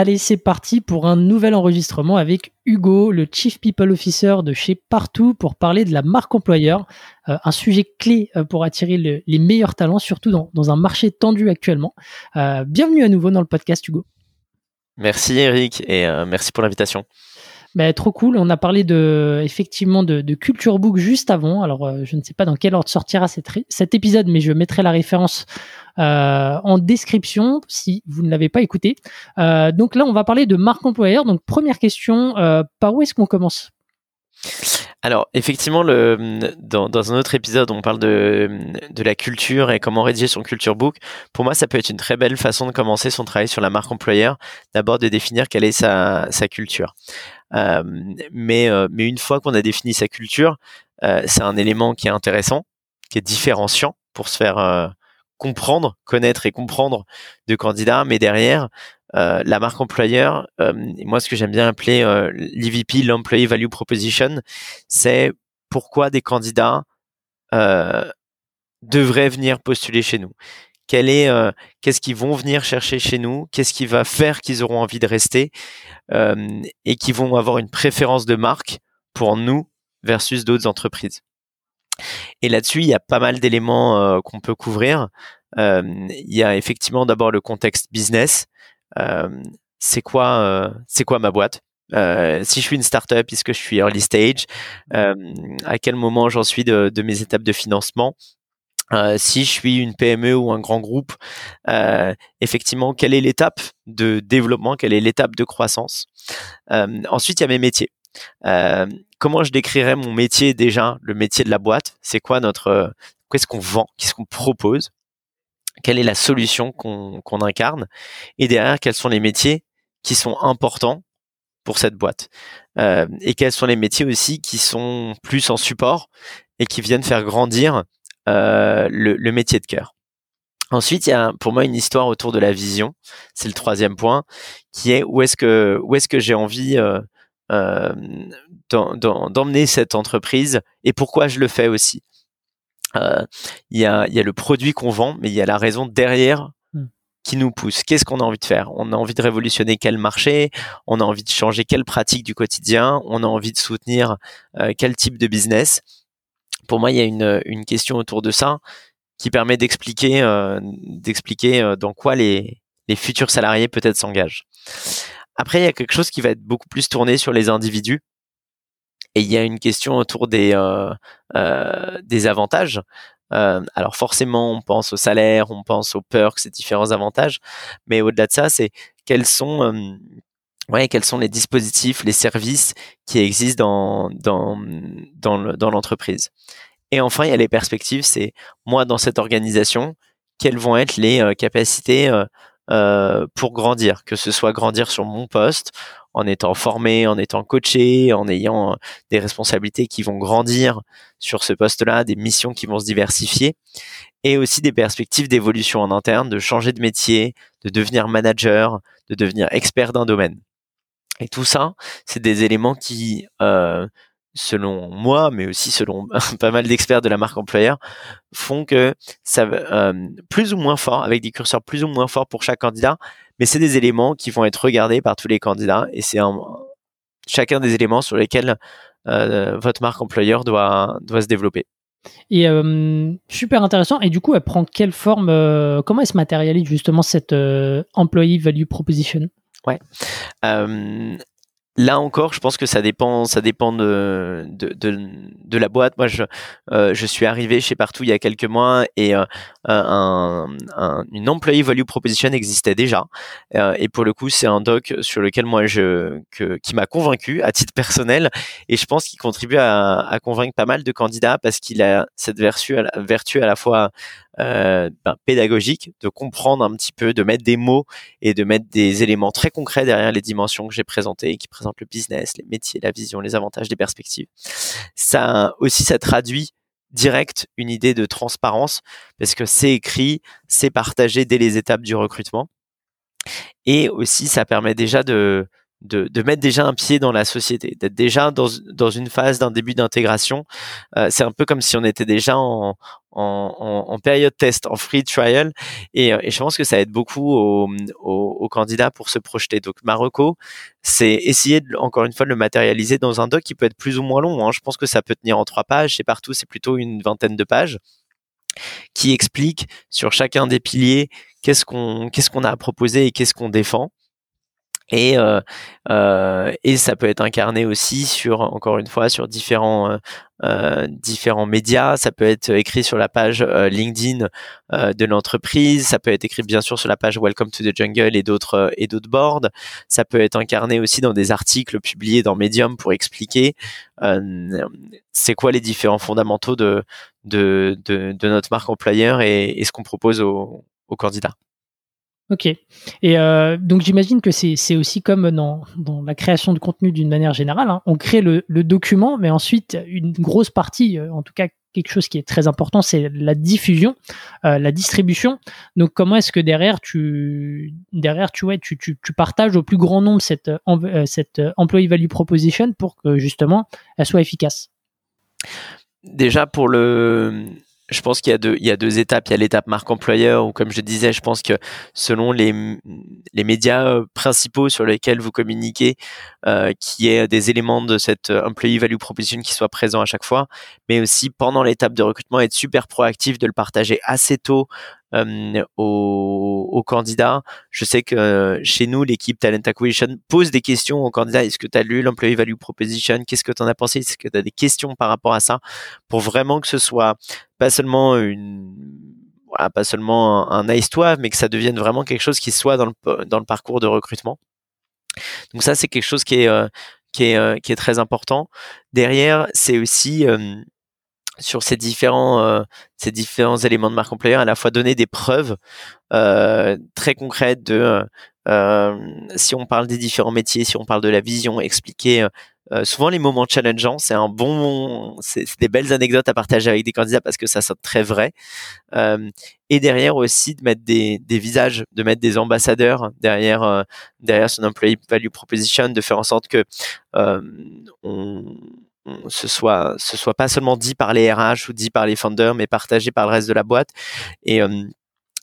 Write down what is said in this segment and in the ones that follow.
Allez, c'est parti pour un nouvel enregistrement avec Hugo, le Chief People Officer de chez Partout, pour parler de la marque employeur, euh, un sujet clé euh, pour attirer les meilleurs talents, surtout dans, un marché tendu actuellement. Euh, bienvenue à nouveau dans le podcast, Hugo. Merci Eric et merci pour l'invitation. Bah, trop cool. On a parlé de, effectivement de, Culture Book juste avant. Alors, euh, je ne sais pas dans quel ordre sortira cet épisode, mais je mettrai la référence euh, en description si vous ne l'avez pas écouté. Euh, donc là, on va parler de marque employeur. Donc, première question, par où est-ce qu'on commence? Alors, effectivement, le, dans, dans, un autre épisode, on parle de, de la culture et comment rédiger son culture book. Pour moi, ça peut être une très belle façon de commencer son travail sur la marque employeur. D'abord, de définir quelle est sa, sa culture. Euh, mais, euh, mais une fois qu'on a défini sa culture, euh, c'est un élément qui est intéressant, qui est différenciant pour se faire comprendre, connaître et comprendre de candidats. Mais derrière, euh, la marque employeur, euh, moi ce que j'aime bien appeler euh, l'EVP, l'Employee Value Proposition, c'est pourquoi des candidats devraient venir postuler chez nous. Quel est, qu'est-ce qu'ils vont venir chercher chez nous? Qu'est-ce qui va faire qu'ils auront envie de rester? Et qui vont avoir une préférence de marque pour nous versus d'autres entreprises. Et là-dessus, il y a pas mal d'éléments qu'on peut couvrir. il y a effectivement d'abord le contexte business. Euh, c'est quoi, euh, c'est quoi ma boîte? Euh, si je suis une startup, puisque je suis early stage, à quel moment j'en suis de, mes étapes de financement, si je suis une PME ou un grand groupe, effectivement, quelle est l'étape de développement, quelle est l'étape de croissance? ensuite, il y a mes métiers. comment je décrirais mon métier déjà, le métier de la boîte? C'est quoi notre, qu'est-ce qu'on vend, qu'est-ce qu'on propose? Quelle est la solution qu'on incarne et derrière quels sont les métiers qui sont importants pour cette boîte euh, et quels sont les métiers aussi qui sont plus en support et qui viennent faire grandir euh, le, métier de cœur. Ensuite, il y a pour moi une histoire autour de la vision. C'est le troisième point, qui est où est-ce que j'ai envie euh, d'emmener cette entreprise et pourquoi je le fais aussi. Euh, il y, a, y a le produit qu'on vend, mais il y a la raison derrière hmm. qui nous pousse. Qu'est-ce qu'on a envie de faire? On a envie de révolutionner quel marché? On a envie de changer quelle pratique du quotidien? On a envie de soutenir euh, quel type de business? Pour moi, il y a une, une question autour de ça qui permet d'expliquer euh, d'expliquer dans quoi les, les futurs salariés peut-être s'engagent. Après, il y a quelque chose qui va être beaucoup plus tourné sur les individus et il y a une question autour des, euh, euh, des avantages. Euh, alors forcément, on pense au salaire, on pense aux perks, ces différents avantages, mais au-delà de ça, c'est quels sont ouais, quels sont les dispositifs, les services qui existent dans, dans, dans l'entreprise. Et enfin, il y a les perspectives, c'est moi dans cette organisation, quelles vont être les capacités pour grandir, que ce soit grandir sur mon poste en étant formé, en étant coaché, en ayant euh, des responsabilités qui vont grandir sur ce poste-là, des missions qui vont se diversifier, et aussi des perspectives d'évolution en interne, de changer de métier, de devenir manager, de devenir expert d'un domaine. Et tout ça, c'est des éléments qui, euh, selon moi, mais aussi selon pas mal d'experts de la marque employeur, font que ça, euh, plus ou moins fort, avec des curseurs plus ou moins forts pour chaque candidat, mais c'est des éléments qui vont être regardés par tous les candidats et c'est chacun des éléments sur lesquels euh, votre marque employeur doit, doit se développer. Et euh, super intéressant. Et du coup, elle prend quelle forme euh, Comment elle se matérialise justement cette employee value proposition? Ouais. Là encore, je pense que ça dépend, ça dépend de, de, de, la boîte. Moi, je, euh, je suis arrivé chez Partout il y a quelques mois et euh, un, une employee value proposition existait déjà. Euh, et pour le coup, c'est un doc sur lequel moi je, que, qui m'a convaincu à titre personnel et je pense qu'il contribue à, à, convaincre pas mal de candidats parce qu'il a cette vertu, vertu à la fois ben, pédagogique, de comprendre un petit peu, de mettre des mots et de mettre des éléments très concrets derrière les dimensions que j'ai présentées, qui présentent le business, les métiers, la vision, les avantages, les perspectives. Ça aussi, ça traduit direct une idée de transparence parce que c'est écrit, c'est partagé dès les étapes du recrutement. Et aussi, ça permet déjà de, de, de, mettre déjà un pied dans la société, d'être déjà dans, dans une phase d'un début d'intégration. Euh, c'est un peu comme si on était déjà en, en, en, période test, en free trial, et, euh, et, je pense que ça aide beaucoup aux, candidats pour se projeter. Donc Marocco, c'est essayer de, encore une fois de le matérialiser dans un doc qui peut être plus ou moins long. Hein. Je pense que ça peut tenir en trois pages, c'est partout, c'est plutôt une vingtaine de pages qui explique sur chacun des piliers qu'est-ce qu'on qu'est-ce qu'on a à proposer et qu'est-ce qu'on défend et euh, euh, et ça peut être incarné aussi sur encore une fois sur différents euh, euh différents médias. Ça peut être écrit sur la page euh, LinkedIn euh, de l'entreprise. Ça peut être écrit bien sûr sur la page Welcome to the Jungle et d'autres et d'autres boards. Ça peut être incarné aussi dans des articles publiés dans Medium pour expliquer c'est quoi les différents fondamentaux de de, de, de notre marque employeur et, et ce qu'on propose aux, aux candidats Ok. Et euh, donc j'imagine que c'est aussi comme dans, dans, la création de contenu d'une manière générale. Hein. On crée le, le, document, mais ensuite une grosse partie, euh, en tout cas quelque chose qui est très important, c'est la diffusion, euh, la distribution. Donc comment est-ce que derrière tu derrière tu ouais, tu, tu, tu partages au plus grand nombre cette euh, cette employee value proposition pour que justement elle soit efficace? Déjà pour le je pense qu'il y a deux, il y a deux étapes. Il y a l'étape marque employeur où, comme je disais, je pense que selon les, médias euh, principaux sur lesquels vous communiquez, euh, qu'il y ait des éléments de cette euh, employee value proposition qui soient présents à chaque fois, mais aussi pendant l'étape de recrutement, être super proactif de le partager assez tôt euh, aux, aux, candidats. Je sais que euh, chez nous, l'équipe Talent Acquisition pose des questions aux candidats. Est-ce que tu as lu l'Employee Value Proposition? Qu'est-ce que tu en as pensé? Est-ce que tu as des questions par rapport à ça? Pour vraiment que ce soit pas seulement une voilà, pas seulement un, nice to have, mais que ça devienne vraiment quelque chose qui soit dans le, dans le parcours de recrutement. Donc ça, c'est quelque chose qui est, euh, qui est, qui est très important. Derrière, c'est aussi sur ces différents euh, ces différents éléments de marque employeur à la fois donner des preuves euh, très concrètes de euh, si on parle des différents métiers si on parle de la vision expliquer souvent les moments challengeants c'est un bon c'est des belles anecdotes à partager avec des candidats parce que ça sonne très vrai et derrière aussi de mettre des, des visages de mettre des ambassadeurs derrière derrière son employee value proposition de faire en sorte que on ce soit soit pas seulement dit par les RH ou dit par les founders, mais partagé par le reste de la boîte. Et euh,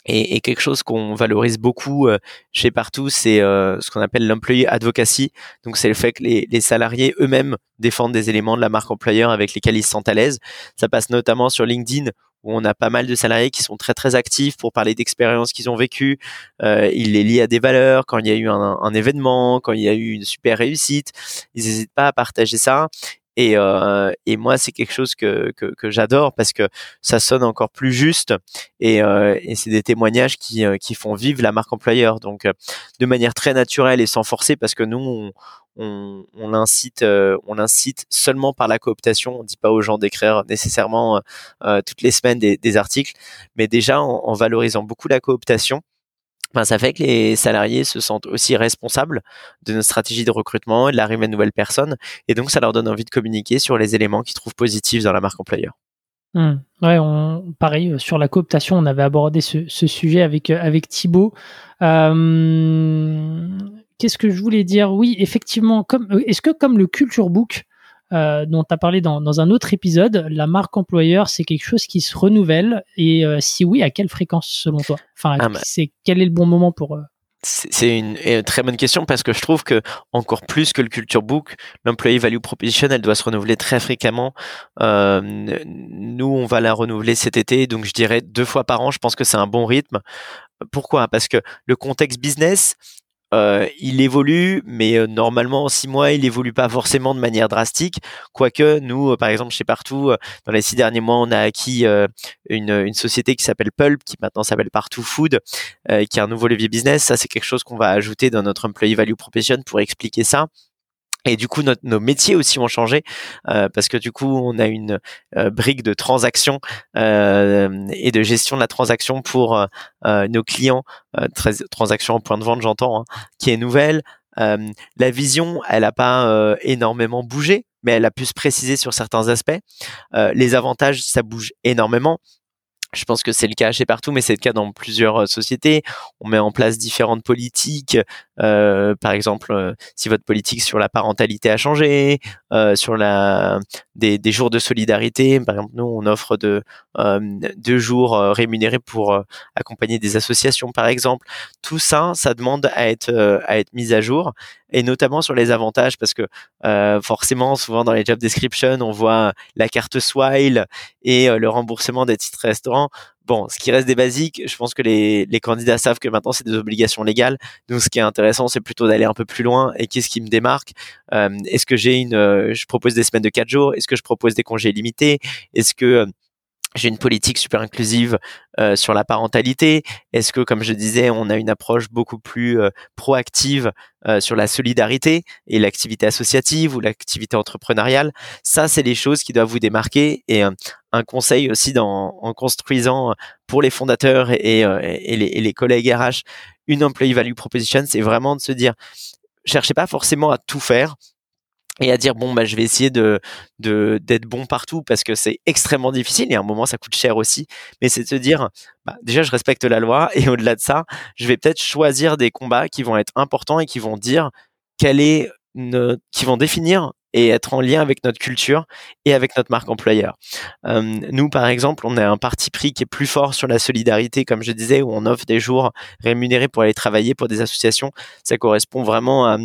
et, quelque chose qu'on valorise beaucoup euh, chez Partout, c'est euh, ce qu'on appelle l'employee advocacy. Donc, c'est le fait que les, les salariés eux-mêmes défendent des éléments de la marque employeur avec lesquels ils se sentent à l'aise. Ça passe notamment sur LinkedIn où on a pas mal de salariés qui sont très très actifs pour parler d'expériences qu'ils ont vécues. Ils les lient à des valeurs. Quand il y a eu un, événement, quand il y a eu une super réussite, ils n'hésitent pas à partager ça. Et, euh, et moi, c'est quelque chose que, que, que j'adore parce que ça sonne encore plus juste et, euh, et c'est des témoignages qui, euh, qui font vivre la marque employeur. Donc, euh, de manière très naturelle et sans forcer parce que nous, on, on, incite, euh, on incite seulement par la cooptation. On dit pas aux gens d'écrire nécessairement toutes les semaines des, des, articles, mais déjà en, valorisant beaucoup la cooptation ça fait que les salariés se sentent aussi responsables de notre stratégie de recrutement et de l'arrivée de nouvelles personnes. Et donc, ça leur donne envie de communiquer sur les éléments qu'ils trouvent positifs dans la marque employeur. Mmh. Ouais, pareil, euh, sur la cooptation, on avait abordé ce, sujet avec, euh, avec Thibaut. Euh, Qu'est-ce que je voulais dire? Oui, effectivement, euh, est-ce que comme le Culture Book, euh, dont tu as parlé dans, dans, un autre épisode, la marque employeur, c'est quelque chose qui se renouvelle et euh, si oui, à quelle fréquence selon toi? Enfin, ah, c'est quel est le bon moment pour euh, c'est une, très bonne question parce que je trouve que encore plus que le culture book, l'employee value proposition, elle doit se renouveler très fréquemment. Euh, nous, on va la renouveler cet été, donc je dirais deux fois par an. Je pense que c'est un bon rythme. Pourquoi? Parce que le contexte business, euh, il évolue, mais euh, normalement en six mois, il évolue pas forcément de manière drastique. Quoique nous, euh, par exemple, chez Partout, dans les six derniers mois, on a acquis une, une, société qui s'appelle Pulp, qui maintenant s'appelle Partout Food, qui a un nouveau levier business. Ça, c'est quelque chose qu'on va ajouter dans notre employee value proposition pour expliquer ça. Et du coup, nos métiers aussi ont changé euh, parce que du coup, on a une euh, brique de transaction euh, et de gestion de la transaction pour euh, nos clients, transaction en point de vente, j'entends, hein, qui est nouvelle. la vision, elle n'a pas énormément bougé, mais elle a pu se préciser sur certains aspects. les avantages, ça bouge énormément. Je pense que c'est le cas chez partout, mais c'est le cas dans plusieurs euh, sociétés. On met en place différentes politiques. Euh, par exemple, euh, si votre politique sur la parentalité a changé, sur la des, jours de solidarité. Par exemple, nous, on offre de deux jours rémunérés pour accompagner des associations, par exemple. Tout ça, ça demande à être à être mis à jour et notamment sur les avantages parce que forcément souvent dans les job descriptions on voit la carte Swile et le remboursement des titres restaurants bon, ce qui reste des basiques, je pense que les, candidats savent que maintenant c'est des obligations légales. Donc, ce qui est intéressant, c'est plutôt d'aller un peu plus loin. Et qu'est-ce qui me démarque? Euh, Est-ce que j'ai une, euh, je propose des semaines de quatre jours? Est-ce que je propose des congés limités? Est-ce que euh, j'ai une politique super inclusive euh, sur la parentalité Est-ce que, comme je disais, on a une approche beaucoup plus euh, proactive euh, sur la solidarité et l'activité associative ou l'activité entrepreneuriale? Ça, c'est les choses qui doivent vous démarquer. Et un conseil aussi dans, en construisant pour les fondateurs et, et, les, et les collègues RH une employee value proposition, c'est vraiment de se dire cherchez pas forcément à tout faire et à dire bon bah je vais essayer de d'être bon partout parce que c'est extrêmement difficile et à un moment ça coûte cher aussi mais c'est de se dire bah, déjà je respecte la loi et au-delà de ça je vais peut-être choisir des combats qui vont être importants et qui vont dire quelle est qui vont définir et être en lien avec notre culture et avec notre marque employeur. Nous, par exemple, on a un parti pris qui est plus fort sur la solidarité, comme je disais, où on offre des jours rémunérés pour aller travailler pour des associations. Ça correspond vraiment à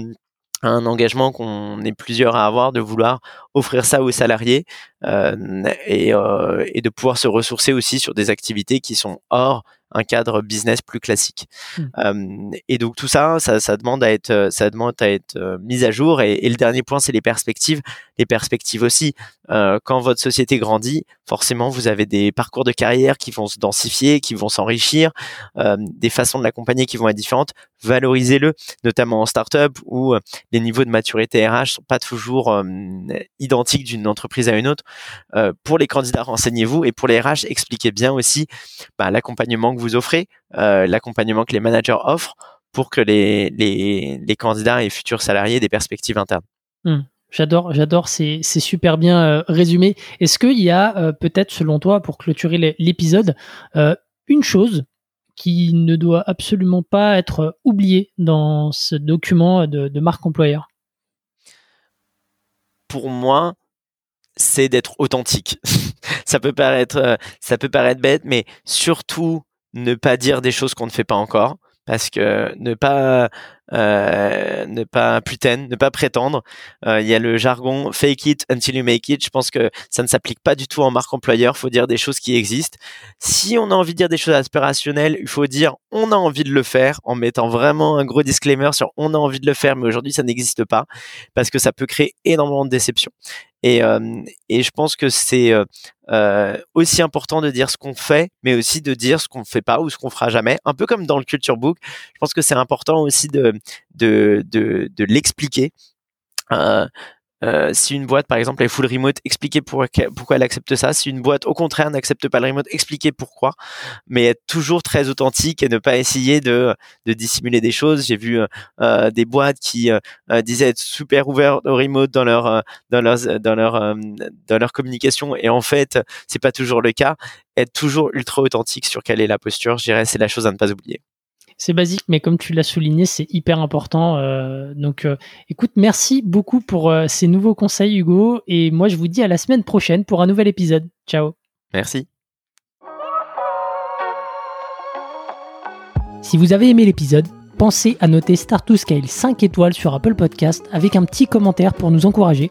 un engagement qu'on est plusieurs à avoir de vouloir offrir ça aux salariés euh, et, euh, et, de pouvoir se ressourcer aussi sur des activités qui sont hors un cadre business plus classique. Mmh. Euh, et donc tout ça, ça, ça, demande à être, ça demande à être euh, mis à jour. Et, et le dernier point, c'est les perspectives. Les perspectives aussi. Euh, quand votre société grandit, forcément, vous avez des parcours de carrière qui vont se densifier, qui vont s'enrichir, euh, des façons de l'accompagner qui vont être différentes. Valorisez-le, notamment en startup où les niveaux de maturité RH sont pas toujours identiques d'une entreprise à une autre. pour les candidats, renseignez-vous et pour les RH, expliquez bien aussi bah, l'accompagnement que vous offrez, l'accompagnement que les managers offrent pour que les, les, les, candidats et futurs salariés aient des perspectives internes. Mmh. J'adore, j'adore, c'est super bien euh, résumé. Est-ce qu'il y a euh, peut-être, selon toi, pour clôturer l'épisode, euh, une chose qui ne doit absolument pas être oubliée dans ce document de, de marque employeur? Pour moi, c'est d'être authentique. ça peut paraître, ça peut paraître bête, mais surtout ne pas dire des choses qu'on ne fait pas encore parce que ne pas ne pas putain, ne pas prétendre. Euh, il y a le jargon fake it until you make it. Je pense que ça ne s'applique pas du tout en marque employeur. Faut dire des choses qui existent. Si on a envie de dire des choses aspirationnelles, il faut dire on a envie de le faire en mettant vraiment un gros disclaimer sur on a envie de le faire, mais aujourd'hui ça n'existe pas parce que ça peut créer énormément de déception. Et, euh, et je pense que c'est euh, euh, aussi important de dire ce qu'on fait, mais aussi de dire ce qu'on ne fait pas ou ce qu'on fera jamais. Un peu comme dans le culture book, je pense que c'est important aussi de de, de, de l'expliquer. Euh, euh, si une boîte, par exemple, est full remote, expliquer pourquoi, pourquoi elle accepte ça. Si une boîte, au contraire, n'accepte pas le remote, expliquer pourquoi. Mais être toujours très authentique et ne pas essayer de, de dissimuler des choses. J'ai vu euh, des boîtes qui disaient être super ouvertes au remote dans leur dans leur dans leur dans leur communication et en fait, c'est pas toujours le cas. Être toujours ultra authentique sur quelle est la posture, je dirais, c'est la chose à ne pas oublier c'est basique, mais comme tu l'as souligné, c'est hyper important. Euh, donc, euh, écoute, merci beaucoup pour euh, ces nouveaux conseils, Hugo. Et moi, je vous dis à la semaine prochaine pour un nouvel épisode. Ciao. Merci. Si vous avez aimé l'épisode, pensez à noter Start to Scale 5 étoiles sur Apple Podcast avec un petit commentaire pour nous encourager